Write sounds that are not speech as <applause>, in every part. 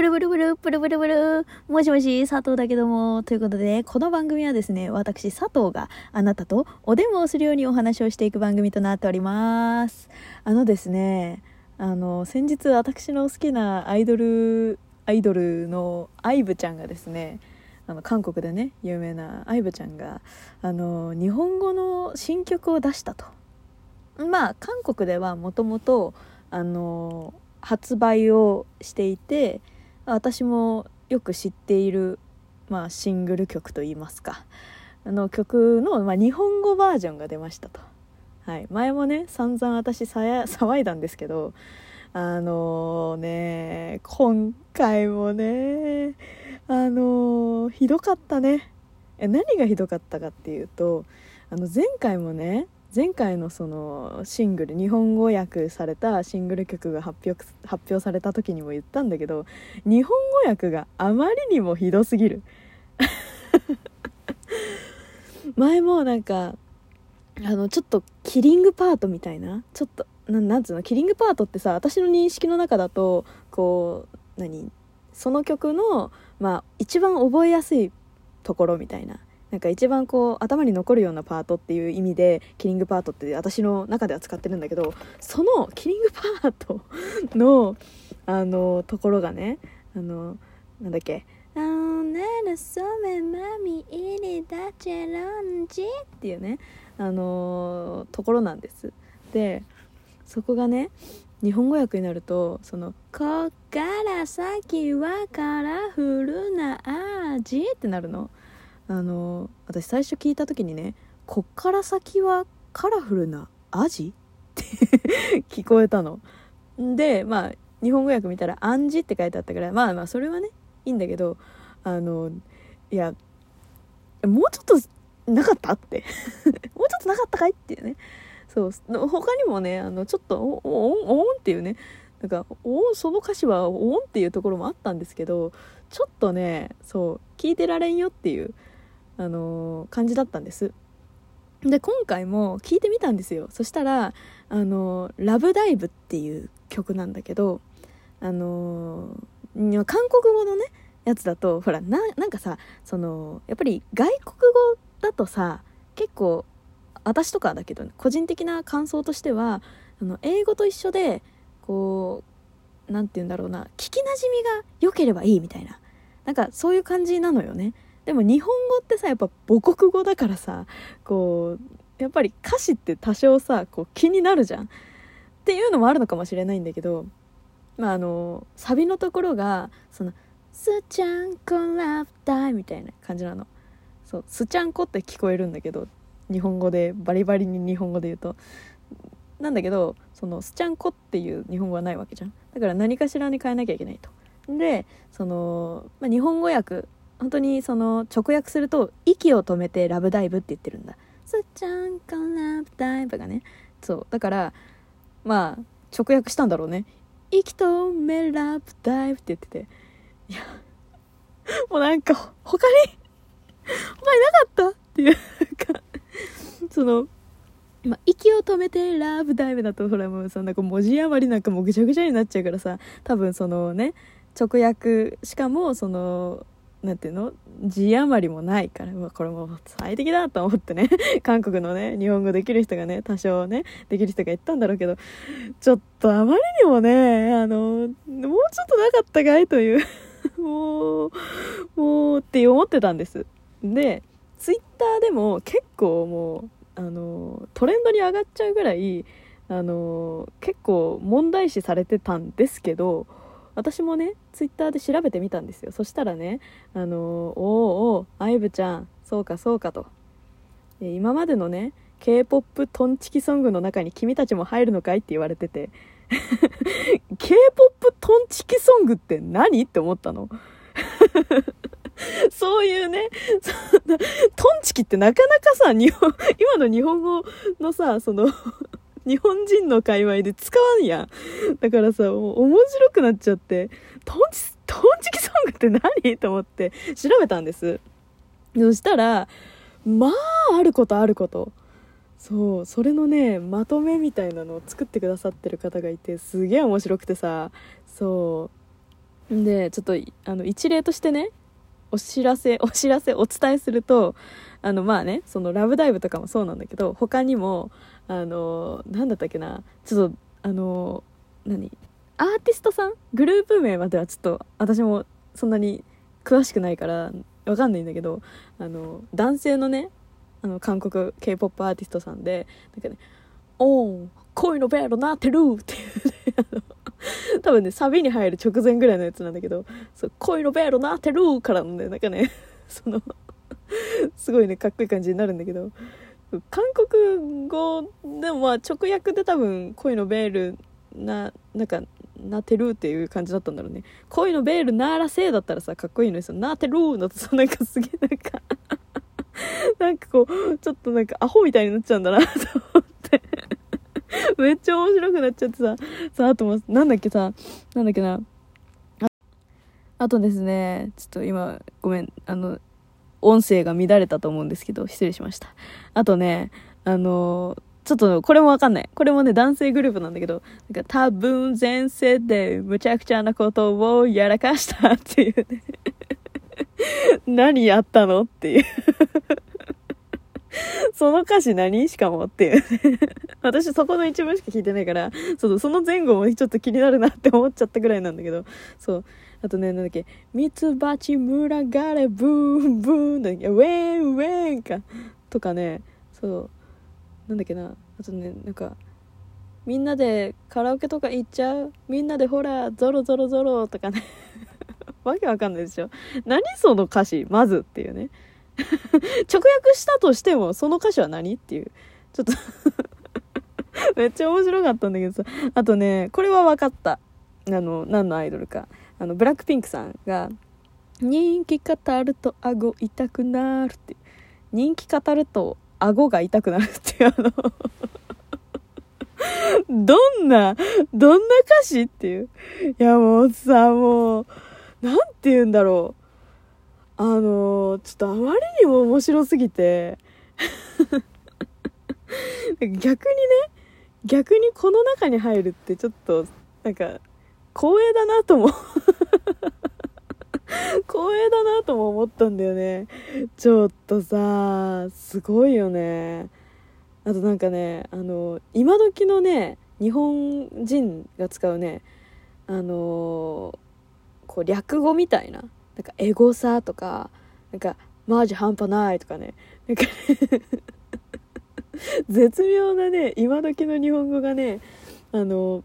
ブルブルブル、ブルブルブル、もしもし、佐藤だけども。ということで、この番組はですね、私、佐藤があなたとお電話をするようにお話をしていく番組となっております。あのですね、あの、先日私の好きなアイドル、アイドルのアイブちゃんがですね、あの韓国でね有名なアイブちゃんがあの日本語の新曲を出したとまあ韓国ではもともとあの発売をしていて私もよく知っている、まあ、シングル曲といいますか。の曲の、まあ、日本語バージョンが出ましたと、はい、前もね散々私 <laughs> 騒いだんですけどあのー、ね今回もねあのー、ひどかったね。え何がひどかったかっていうとあの前回もね前回のそのシングル日本語訳されたシングル曲が発表発表された時にも言ったんだけど日本語訳があまりにもひどすぎる。<laughs> 前もなんかあのちょっとキリングパートみたいなちょっとななんつうのキリングパートってさ私の認識の中だとこう何？その曲の、まあ、一番覚えやすいところみたいな。なんか一番こう頭に残るようなパートっていう意味でキリングパートって私の中では使ってるんだけどそのキリングパートのあのところがねあのなんだっけ「あならそめまみいりだちゃろんじ」っていうねあのところなんです。でそこがね日本語訳になるとその「こっから先はカラフルな味」ってなるの。あの私最初聞いた時にね「こっから先はカラフルなアジ?」って聞こえたの。でまあ日本語訳見たら「暗示」って書いてあったからまあまあそれはねいいんだけどあのいやもうちょっとなかったって。<laughs> もうちょっとなかったかいっていうね。そう。他にもねあのちょっとおおおんっていうねなんかおその歌詞はおんっていうところもあったんですけどちょっとねそう聞いてられんよっていう。あの感じだったんです。で今回も聞いてみたんですよ。そしたらあの「ラブダイブ」っていう曲なんだけどあの韓国語のねやつだとほらななんかさそのやっぱり外国語だとさ結構私とかだけど、ね、個人的な感想としてはあの英語と一緒でこう何て言うんだろうな聞きなじみが良ければいいみたいななんかそういう感じなのよね。でも日本語ってさやっぱ母国語だからさこうやっぱり歌詞って多少さこう気になるじゃん。っていうのもあるのかもしれないんだけどまああのサビのところがその「スチャンコラブタイ」みたいな感じなの。そうスチャンコって聞こえるんだけど日本語でバリバリに日本語で言うと。なんだけどそのスチャンコっていう日本語はないわけじゃん。だから何かしらに変えなきゃいけないと。でその、まあ、日本語訳本当にその直訳すると息を止めてラブダイブって言ってるんだ。スチャンコラブダイブがね。そう。だからまあ直訳したんだろうね。息止めラブダイブって言ってて。いやもうなんか他に他になかったっていうか。そのまあ、息を止めてラブダイブだとほらもうさなんか文字余りなんかもうぐちゃぐちゃになっちゃうからさ。多分そのね直訳しかもそのなんていうの？字余りもないから、まあ、これも最適だと思ってね。<laughs> 韓国のね日本語できる人がね多少ねできる人が言ったんだろうけどちょっとあまりにもねあのもうちょっとなかったかいという <laughs> もうもうって思ってたんです。でツイッターでも結構もうあのトレンドに上がっちゃうぐらいあの結構問題視されてたんですけど私もねツイッターで調べてみたんですよ。そしたらね「あのおおおアイブちゃんそうかそうか」と。今までのね k p o p トンチキソングの中に君たちも入るのかいって言われてて。<laughs> K p o p トンチキソングって何って思ったの。<laughs> そういうね、トンチキってなかなかさ、日本、今の日本語のさ、その日本人の界隈で使わんやん。だからさ、もう面白くなっちゃって、トンチ、トンチキソングって何？と思って調べたんです。そしたら、まあ、あることあること。そう、それのね、まとめみたいなのを作ってくださってる方がいて、すげえ面白くてさ、そう。でちょっとあの一例としてねお知らせお知らせお伝えするとあのまあねその「ラブダイブ」とかもそうなんだけど他にもあのなんだったっけなちょっとあの何？アーティストさん？グループ名まではちょっと私もそんなに詳しくないからわかんないんだけどあの男性のねあの韓国 k p o p アーティストさんでなんかね「おー恋のベロなってる!」っていうねあの多分ねサビに入る直前ぐらいのやつなんだけど「そう恋のベロなってる!」からのねなんかねそのすごいねかっこいい感じになるんだけど韓国語でもまあ直訳で多分恋のベールななんかなてるっていう感じだったんだろうね。恋のベールならせだったらさかっこいいのにさなってるのとさなんかすげえなんか <laughs> なんかこうちょっとなんかアホみたいになっちゃうんだなと思って。めっちゃ面白くなっちゃってささあともなんだっけさなんだっけな。あとですねちょっと今ごめんあの音声が乱れたと思うんですけど失礼しましたあとねあのちょっとこれもわかんない。これもね、男性グループなんだけど、なんか多分前世でむちゃくちゃなことをやらかしたっていうね。<laughs> 何やったのっていう <laughs> その歌詞何？しかもっていうね <laughs> 私そこの一部しか聞いてないから、その前後もちょっと気になるなって思っちゃったぐらいなんだけど、そう。あとね、なんだっけ、ミツバチ群がれブーンブーンだっけ、ウェーンウェーンか。とかね、そう。なんだっけなあとねなんかみんなでカラオケとか行っちゃうみんなでほらゾロゾロゾロとかね <laughs> わけわかんないでしょ何その歌詞まずっていうね <laughs> 直訳したとしてもその歌詞は何っていうちょっと <laughs> めっちゃ面白かったんだけどさあとねこれは分かったあの何のアイドルかあのブラックピンクさんが「人気語ると顎痛くなる」って人気語ると顎が痛くなるっていうあの <laughs> どんな、どんな歌詞っていう。いやもうさ、もう、なんて言うんだろう。あの、ちょっとあまりにも面白すぎて、<laughs> 逆にね、逆にこの中に入るってちょっと、なんか、光栄だなとも。<laughs> 光栄だなとも思ったんだよね。ちょっとさすごいよね。あとなんかねあの今時のね日本人が使うねあのこう略語みたいななんかエゴサとかなんかマジ半端ないとかねなんか <laughs> 絶妙なね今時の日本語がねあの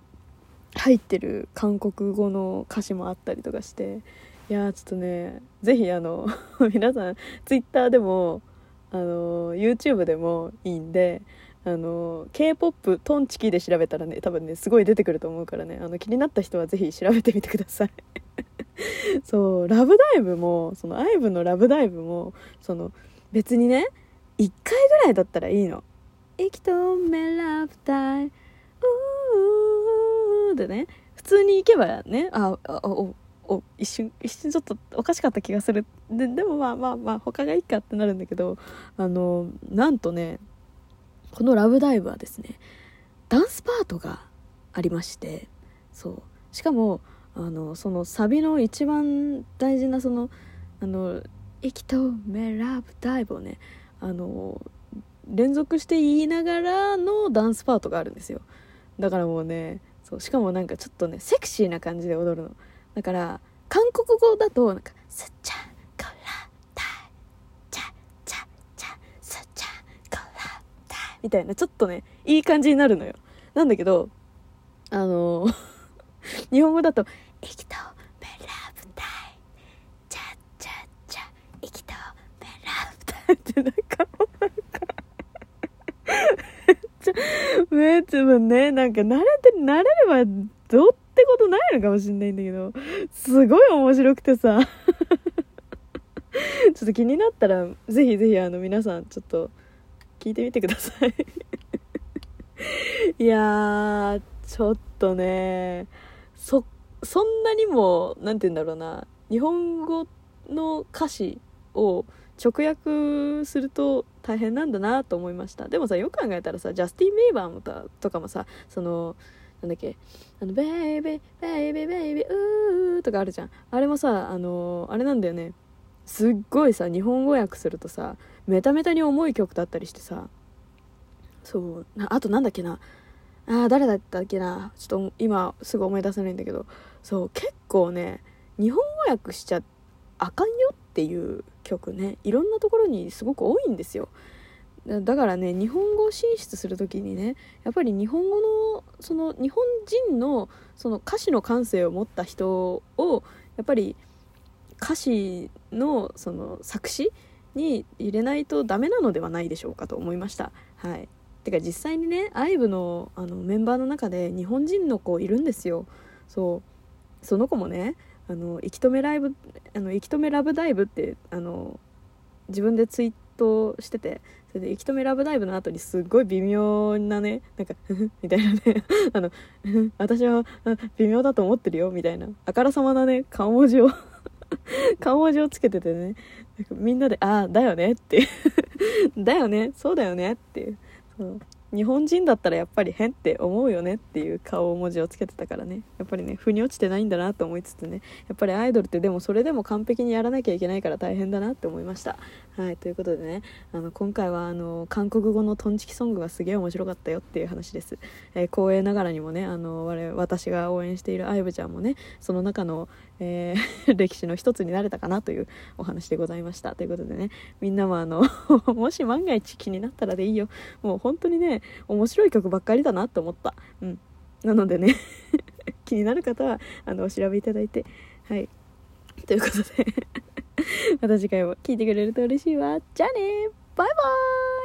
入ってる韓国語の歌詞もあったりとかしていやちょっとねぜひあの <laughs> 皆さん Twitter でもあの YouTube でもいいんであの K-POP トンチキで調べたらね多分ねすごい出てくると思うからねあの気になった人はぜひ調べてみてください。<laughs> そうラブダイブもその IVE のラブダイブもその別にね1回ぐらいだったらいいの「息止めラブダイブ」でね普通に行けばねあおお一瞬一瞬ちょっとおかしかった気がする。ででもまあまあまあ他がいいかってなるんだけどあのなんとねこの「ラブダイブ」はですねダンスパートがありましてそう。しかもあのそのサビの一番大事なその「あの息とめラブダイブ」をねあの連続して言いながらのダンスパートがあるんですよ。だからもうねそうしかもなんかちょっとねセクシーな感じで踊るの。だから韓国語だとなんか「スチャコラタイチャチャチャスチャコラタイ」みたいなちょっとねいい感じになるのよ。なんだけどあの <laughs> 日本語だと「息とメラブタイチャチャチャ息とメラブタイ」ってなんかめっちゃめっちゃねなんか慣れて慣れればどうってことないのかもしんないんだけど、すごい面白くてさ。<laughs> ちょっと気になったら、ぜひぜひあの皆さんちょっと聞いてみてください <laughs> いや、ちょっとね、そ、そんなにも、なんて言うんだろうな、日本語の歌詞を直訳すると大変なんだなと思いました。でもさ、よく考えたらさ、ジャスティン・メイバーもとかもさ、その、なんだっけあの「ベイベーベイベーベイベーうー」とかあるじゃん。あれもさあのあれなんだよね。すっごいさ日本語訳するとさメタメタに重い曲だったりしてさ。そうあとなんだっけな。あ誰だったっけな。ちょっと今すぐ思い出せないんだけど。そう結構ね日本語訳しちゃあかんよっていう曲ね。いろんなところにすごく多いんですよ。だからね日本語進出する時にねやっぱり日本語のその日本人のその歌詞の感性を持った人をやっぱり歌詞のその作詞に入れないとダメなのではないでしょうかと思いました。はい。てか実際にね IVE のあのメンバーの中で日本人の子いるんですよ。そう。その子もねあの息止めライブあの息止めラブダイブってあの自分でツイートしててそれで息止めラブダイブの後にすごい微妙なねなんか <laughs> みたいなね <laughs> あの <laughs> 私は微妙だと思ってるよみたいなあからさまなね顔文字を顔文字をつけててねみんなで「ああだよね」ってだよねそうだよねっていう。そう。日本人だったらやっぱり変って思うよねっていう顔文字をつけてたからね。やっぱりね腑に落ちてないんだなと思いつつね。やっぱりアイドルってでもそれでも完璧にやらなきゃいけないから大変だなって思いました。はいということでね。あの今回はあの韓国語のトンチキソングがすげえ面白かったよっていう話です、えー光栄ながらにもねあの我私が応援しているアイブちゃんもねその中の、えー <laughs> 歴史の一つになれたかなというお話でございました。ということでねみんなもあの <laughs> もし万が一気になったらでいいよ。もう本当にね面白い曲ばっかりだなって思った。うん。なのでね <laughs> 気になる方はあのお調べいただいて。はい。ということでまた次回も聞いてくれると嬉しいわ。じゃあね。バイバーイ。